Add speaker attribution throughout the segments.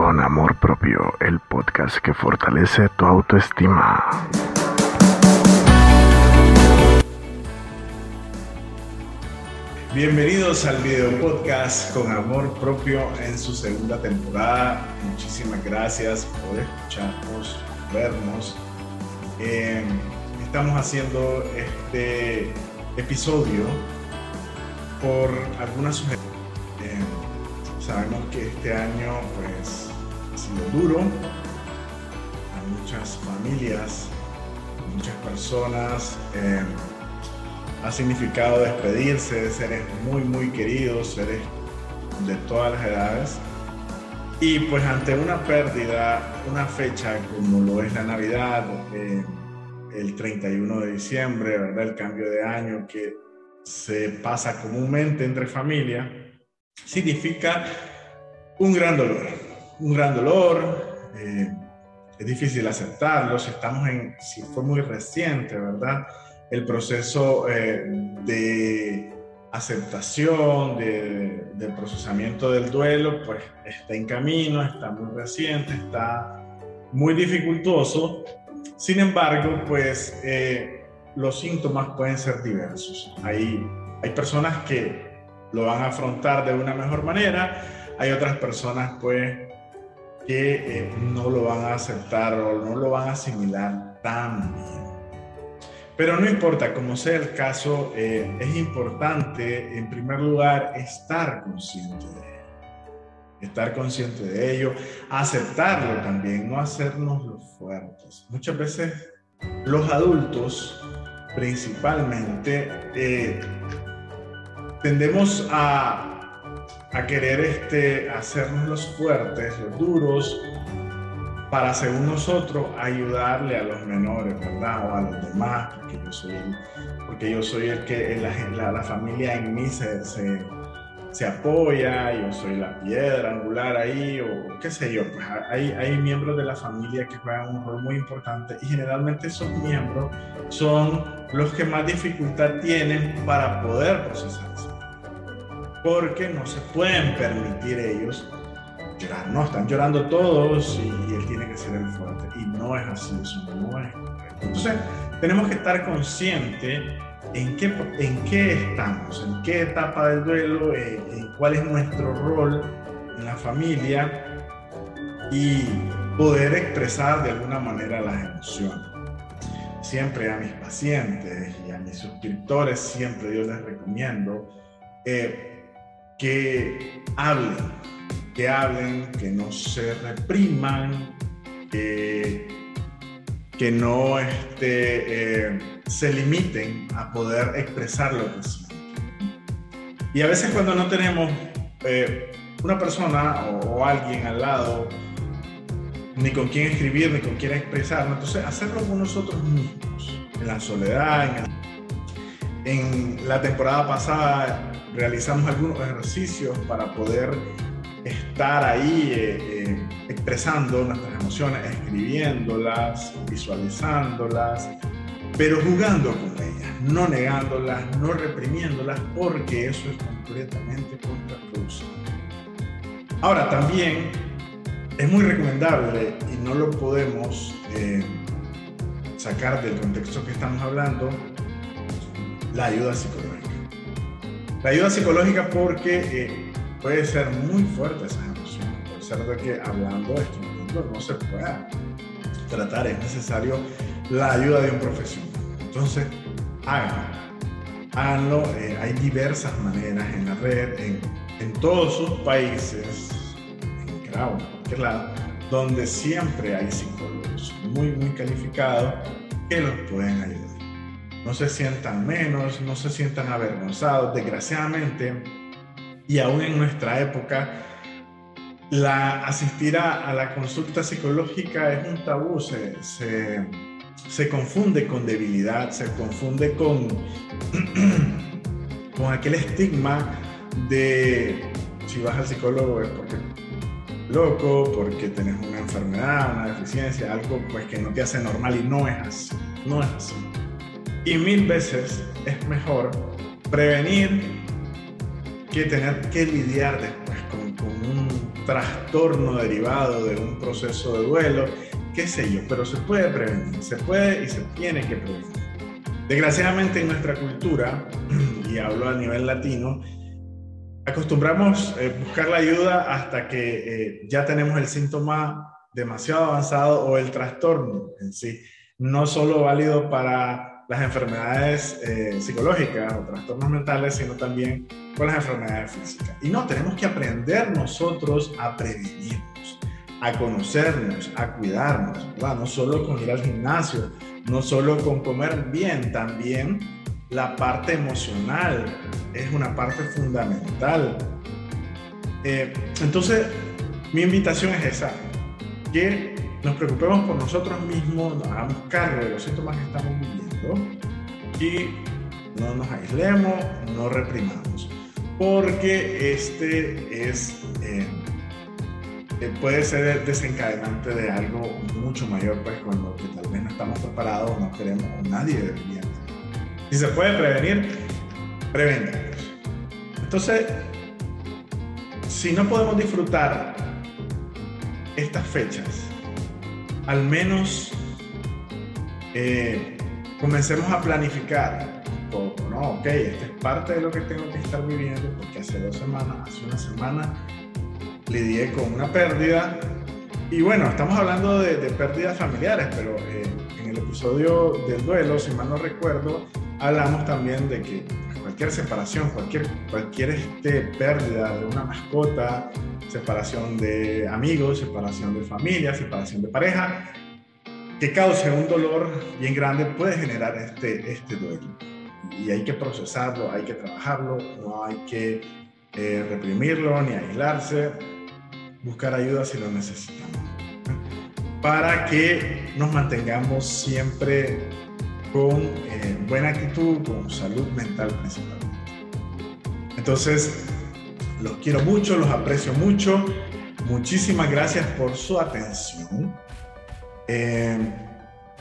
Speaker 1: con Amor Propio, el podcast que fortalece tu autoestima.
Speaker 2: Bienvenidos al video podcast con Amor Propio en su segunda temporada. Muchísimas gracias por escucharnos, vernos. Eh, estamos haciendo este episodio por algunas sugerencias. Sabemos que este año pues ha sido duro a muchas familias, muchas personas. Eh, ha significado despedirse de seres muy, muy queridos, seres de todas las edades. Y pues ante una pérdida, una fecha como lo es la Navidad, eh, el 31 de diciembre, ¿verdad? El cambio de año que se pasa comúnmente entre familias, significa un gran dolor, un gran dolor. Eh, es difícil aceptarlo si estamos en, si fue muy reciente, ¿verdad? El proceso eh, de aceptación, de, procesamiento del duelo, pues está en camino, está muy reciente, está muy dificultoso. Sin embargo, pues eh, los síntomas pueden ser diversos. Hay, hay personas que lo van a afrontar de una mejor manera, hay otras personas pues que eh, no lo van a aceptar o no lo van a asimilar tan bien. Pero no importa, como sea el caso, eh, es importante en primer lugar estar consciente de ello. Estar consciente de ello, aceptarlo también, no hacernos los fuertes. Muchas veces los adultos principalmente, eh, tendemos a, a, querer este, hacernos los fuertes, los duros, para según nosotros ayudarle a los menores, ¿verdad? O a los demás, porque yo soy el, porque yo soy el que la, la, familia en mí se, se apoya, yo soy la piedra angular ahí, o qué sé yo, pues hay, hay miembros de la familia que juegan un rol muy importante y generalmente esos miembros son los que más dificultad tienen para poder procesarse. Porque no se pueden permitir ellos llorar, no, están llorando todos y, él tiene que ser el fuerte. Y no es así, eso no es correcto. Entonces, tenemos que estar conscientes en qué, en qué estamos, en qué etapa del duelo, eh, en cuál es nuestro rol en la familia y poder expresar de alguna manera las emociones. Siempre a mis pacientes y a mis suscriptores, siempre yo les recomiendo eh, que hablen, que hablen, que no se repriman, que, que no este, eh, se limiten a poder expresar lo que sienten. Y a veces cuando no tenemos eh, una persona o, alguien al lado, ni con quien escribir, ni con quien expresar, entonces hacerlo con nosotros mismos, en la soledad. En, la temporada pasada realizamos algunos ejercicios para poder estar ahí eh, eh, expresando nuestras emociones, escribiéndolas, visualizándolas, pero jugando con ellas, no negándolas, no reprimiéndolas, porque eso es completamente contraproducente. Ahora, también es muy recomendable y no lo podemos eh, sacar del contexto que estamos hablando, la ayuda psicológica. La ayuda psicológica porque eh, puede ser muy fuerte esa emoción, ser de que hablando de esto no se pueda tratar, es necesario la ayuda de un profesional. Entonces, háganlo. Háganlo. Eh, hay diversas maneras en la red, en, en todos sus países, en cada lado, donde siempre hay psicólogos muy, muy calificados que los pueden ayudar. No se sientan menos, no se sientan avergonzados. Desgraciadamente, y aún en nuestra época, la, asistir a, la consulta psicológica es un tabú. se, se confunde con debilidad, se confunde con, con aquel estigma de si vas al psicólogo es porque loco, porque tenés una enfermedad, una deficiencia, algo pues que no te hace normal y no es así, no es así. Y mil veces es mejor prevenir que tener que lidiar después con, con un trastorno derivado de un proceso de duelo, qué sé yo, pero se puede prevenir, se puede y se tiene que prevenir. Desgraciadamente en nuestra cultura, y hablo a nivel latino, acostumbramos eh, buscar la ayuda hasta que eh, ya tenemos el síntoma demasiado avanzado o el trastorno en sí, no solo válido para las enfermedades eh, psicológicas o trastornos mentales, sino también con las enfermedades físicas. Y no, tenemos que aprender nosotros a prevenirnos, a conocernos, a cuidarnos, no solo con ir al gimnasio, no solo con comer bien, también la parte emocional es una parte fundamental. Eh, entonces, mi invitación es esa, que nos preocupemos por nosotros mismos, nos hagamos cargo de los síntomas que estamos viviendo y no nos aislemos, no reprimamos, porque este es, eh, eh, puede ser desencadenante de algo mucho mayor, pues cuando tal vez no estamos preparados, no queremos, o nadie debería. Si se puede prevenir, prevengamos. Entonces, si no podemos disfrutar estas fechas, al menos eh, comencemos a planificar poco, ¿no? Ok, esta es parte de lo que tengo que estar viviendo, porque hace dos semanas, hace una semana, lidié con una pérdida. Y bueno, estamos hablando de, pérdidas familiares, pero eh, en el episodio del duelo, si mal no recuerdo, hablamos también de que cualquier separación, cualquier, cualquier este, pérdida de una mascota, separación de amigos, separación de familia, separación de pareja, que cause un dolor bien grande puede generar este, este duelo. Y hay que procesarlo, hay que trabajarlo, no hay que eh, reprimirlo ni aislarse, buscar ayuda si lo necesitamos. Para que nos mantengamos siempre con buena actitud, con salud mental principalmente. Entonces, los quiero mucho, los aprecio mucho. Muchísimas gracias por su atención. Eh,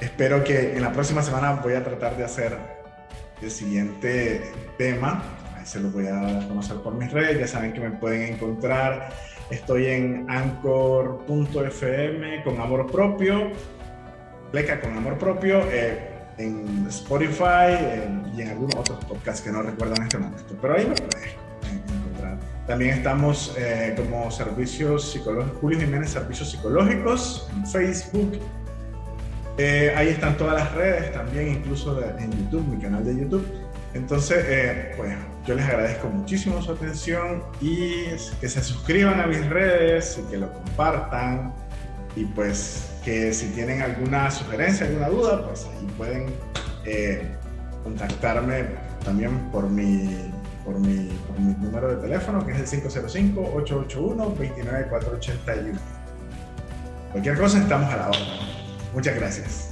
Speaker 2: espero que en la próxima semana voy a tratar de hacer el siguiente tema. Ahí se los voy a conocer por mis redes. Ya saben que me pueden encontrar. Estoy en anchor.fm con amor propio. Pleca con amor propio. Eh, en Spotify y en algunos otros podcasts que no recuerdo en este momento. Pero ahí me pueden encontrar. También estamos eh, como servicios psicológicos, Julio Jiménez Servicios Psicológicos en Facebook. Eh, ahí están todas las redes, también incluso en YouTube, mi canal de YouTube. Entonces, eh, pues yo les agradezco muchísimo su atención y que se suscriban a mis redes y que lo compartan. Y pues que si tienen alguna sugerencia, alguna duda, pues ahí pueden eh, contactarme también por mi, por, mi, por mi número de teléfono, que es el 505-881-29481. Cualquier cosa, estamos a la hora. Muchas gracias.